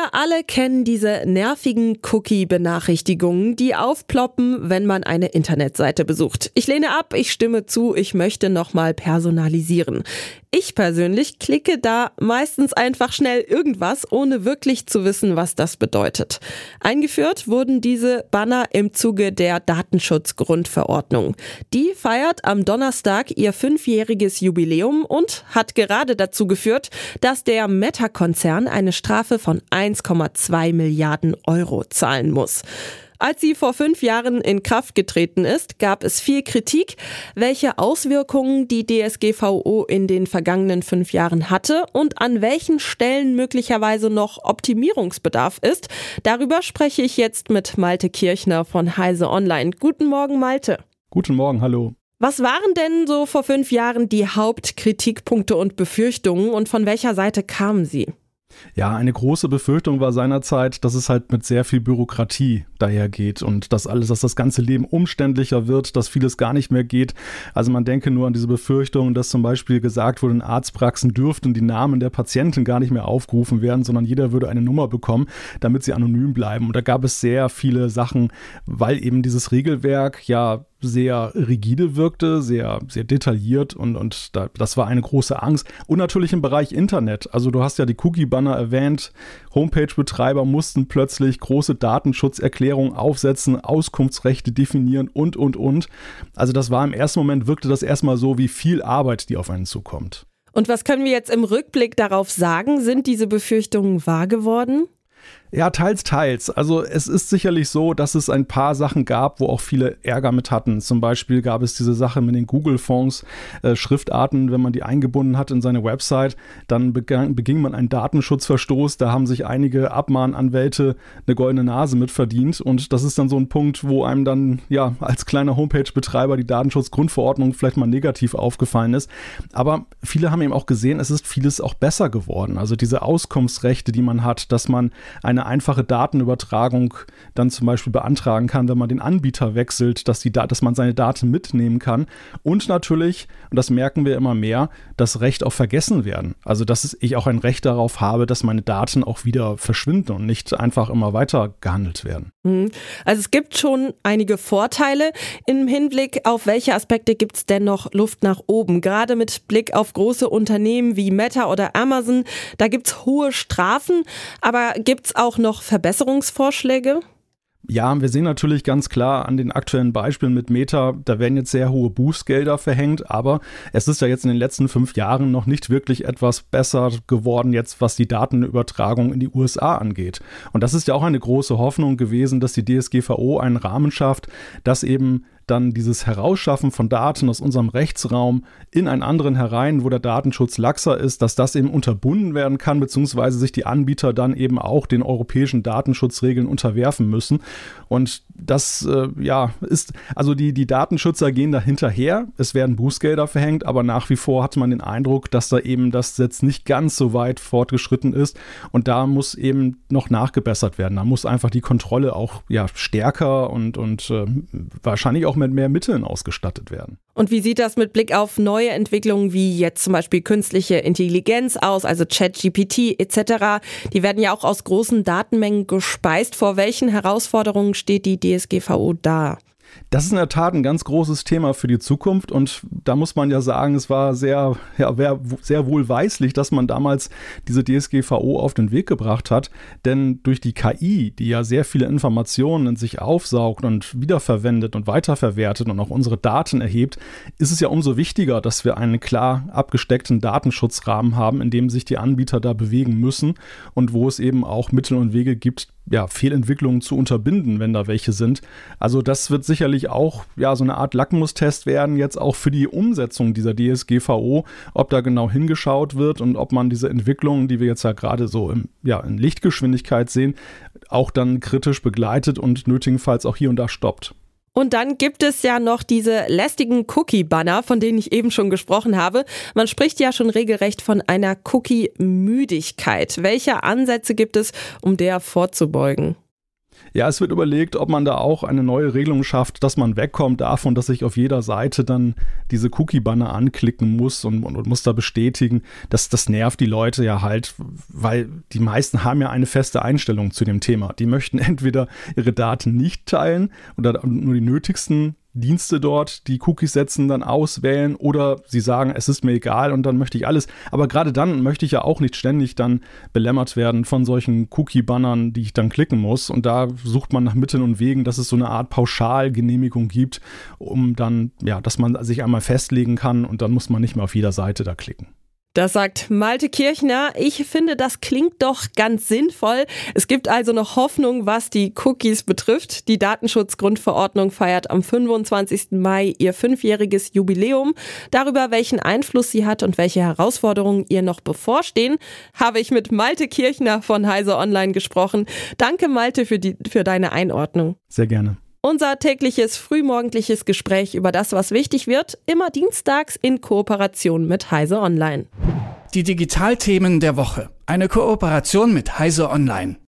Wir alle kennen diese nervigen Cookie-Benachrichtigungen, die aufploppen, wenn man eine Internetseite besucht. Ich lehne ab, ich stimme zu, ich möchte nochmal personalisieren. Ich persönlich klicke da meistens einfach schnell irgendwas, ohne wirklich zu wissen, was das bedeutet. Eingeführt wurden diese Banner im Zuge der Datenschutzgrundverordnung. Die feiert am Donnerstag ihr fünfjähriges Jubiläum und hat gerade dazu geführt, dass der Meta-Konzern eine Strafe von 1,2 Milliarden Euro zahlen muss. Als sie vor fünf Jahren in Kraft getreten ist, gab es viel Kritik, welche Auswirkungen die DSGVO in den vergangenen fünf Jahren hatte und an welchen Stellen möglicherweise noch Optimierungsbedarf ist. Darüber spreche ich jetzt mit Malte Kirchner von Heise Online. Guten Morgen, Malte. Guten Morgen, hallo. Was waren denn so vor fünf Jahren die Hauptkritikpunkte und Befürchtungen und von welcher Seite kamen sie? Ja, eine große Befürchtung war seinerzeit, dass es halt mit sehr viel Bürokratie dahergeht und dass alles, dass das ganze Leben umständlicher wird, dass vieles gar nicht mehr geht. Also man denke nur an diese Befürchtung, dass zum Beispiel gesagt wurde, in Arztpraxen dürften die Namen der Patienten gar nicht mehr aufgerufen werden, sondern jeder würde eine Nummer bekommen, damit sie anonym bleiben. Und da gab es sehr viele Sachen, weil eben dieses Regelwerk ja sehr rigide wirkte, sehr, sehr detailliert und, und da, das war eine große Angst. Und natürlich im Bereich Internet. Also du hast ja die Cookie-Banner erwähnt. Homepage-Betreiber mussten plötzlich große Datenschutzerklärungen aufsetzen, Auskunftsrechte definieren und, und, und. Also das war im ersten Moment, wirkte das erstmal so wie viel Arbeit, die auf einen zukommt. Und was können wir jetzt im Rückblick darauf sagen? Sind diese Befürchtungen wahr geworden? Ja, teils, teils. Also es ist sicherlich so, dass es ein paar Sachen gab, wo auch viele Ärger mit hatten. Zum Beispiel gab es diese Sache mit den Google-Fonds, äh, Schriftarten, wenn man die eingebunden hat in seine Website, dann begann, beging man einen Datenschutzverstoß. Da haben sich einige Abmahnanwälte eine goldene Nase mit verdient. Und das ist dann so ein Punkt, wo einem dann ja als kleiner Homepage-Betreiber die Datenschutzgrundverordnung vielleicht mal negativ aufgefallen ist. Aber viele haben eben auch gesehen, es ist vieles auch besser geworden. Also diese Auskunftsrechte, die man hat, dass man eine einfache Datenübertragung dann zum Beispiel beantragen kann, wenn man den Anbieter wechselt, dass, die, dass man seine Daten mitnehmen kann. Und natürlich, und das merken wir immer mehr, das Recht auf Vergessen werden. Also, dass ich auch ein Recht darauf habe, dass meine Daten auch wieder verschwinden und nicht einfach immer weiter gehandelt werden. Mhm. Also es gibt schon einige Vorteile. Im Hinblick auf welche Aspekte gibt es denn noch Luft nach oben? Gerade mit Blick auf große Unternehmen wie Meta oder Amazon, da gibt es hohe Strafen, aber gibt es auch noch Verbesserungsvorschläge? Ja, wir sehen natürlich ganz klar an den aktuellen Beispielen mit Meta, da werden jetzt sehr hohe Bußgelder verhängt, aber es ist ja jetzt in den letzten fünf Jahren noch nicht wirklich etwas besser geworden, jetzt was die Datenübertragung in die USA angeht. Und das ist ja auch eine große Hoffnung gewesen, dass die DSGVO einen Rahmen schafft, dass eben dann dieses Herausschaffen von Daten aus unserem Rechtsraum in einen anderen herein, wo der Datenschutz laxer ist, dass das eben unterbunden werden kann, beziehungsweise sich die Anbieter dann eben auch den europäischen Datenschutzregeln unterwerfen müssen. Und das, äh, ja, ist, also die, die Datenschützer gehen da hinterher. Es werden Bußgelder verhängt, aber nach wie vor hat man den Eindruck, dass da eben das jetzt nicht ganz so weit fortgeschritten ist. Und da muss eben noch nachgebessert werden. Da muss einfach die Kontrolle auch ja, stärker und, und äh, wahrscheinlich auch mit mehr Mitteln ausgestattet werden. Und wie sieht das mit Blick auf neue Entwicklungen wie jetzt zum Beispiel künstliche Intelligenz aus, also ChatGPT etc.? Die werden ja auch aus großen Datenmengen gespeist. Vor welchen Herausforderungen steht die DSGVO da? Das ist in der Tat ein ganz großes Thema für die Zukunft und da muss man ja sagen, es war sehr, ja, sehr wohlweislich, dass man damals diese DSGVO auf den Weg gebracht hat, denn durch die KI, die ja sehr viele Informationen in sich aufsaugt und wiederverwendet und weiterverwertet und auch unsere Daten erhebt, ist es ja umso wichtiger, dass wir einen klar abgesteckten Datenschutzrahmen haben, in dem sich die Anbieter da bewegen müssen und wo es eben auch Mittel und Wege gibt, ja, Fehlentwicklungen zu unterbinden, wenn da welche sind. Also das wird sicherlich auch ja so eine Art Lackmustest werden jetzt auch für die Umsetzung dieser DSGVO, ob da genau hingeschaut wird und ob man diese Entwicklungen, die wir jetzt ja gerade so im, ja, in Lichtgeschwindigkeit sehen, auch dann kritisch begleitet und nötigenfalls auch hier und da stoppt. Und dann gibt es ja noch diese lästigen Cookie-Banner, von denen ich eben schon gesprochen habe. Man spricht ja schon regelrecht von einer Cookie-Müdigkeit. Welche Ansätze gibt es, um der vorzubeugen? Ja, es wird überlegt, ob man da auch eine neue Regelung schafft, dass man wegkommt davon, dass ich auf jeder Seite dann diese Cookie-Banner anklicken muss und, und, und, muss da bestätigen. Das, das nervt die Leute ja halt, weil die meisten haben ja eine feste Einstellung zu dem Thema. Die möchten entweder ihre Daten nicht teilen oder nur die nötigsten Dienste dort, die Cookies setzen, dann auswählen oder sie sagen, es ist mir egal und dann möchte ich alles. Aber gerade dann möchte ich ja auch nicht ständig dann belämmert werden von solchen Cookie-Bannern, die ich dann klicken muss. Und da sucht man nach Mitteln und Wegen, dass es so eine Art Pauschalgenehmigung gibt, um dann, ja, dass man sich einmal festlegen kann und dann muss man nicht mehr auf jeder Seite da klicken. Das sagt Malte Kirchner. Ich finde, das klingt doch ganz sinnvoll. Es gibt also noch Hoffnung, was die Cookies betrifft. Die Datenschutzgrundverordnung feiert am 25. Mai ihr fünfjähriges Jubiläum. Darüber, welchen Einfluss sie hat und welche Herausforderungen ihr noch bevorstehen, habe ich mit Malte Kirchner von Heise Online gesprochen. Danke, Malte, für, die, für deine Einordnung. Sehr gerne. Unser tägliches frühmorgendliches Gespräch über das, was wichtig wird, immer dienstags in Kooperation mit Heise Online. Die Digitalthemen der Woche. Eine Kooperation mit Heise Online.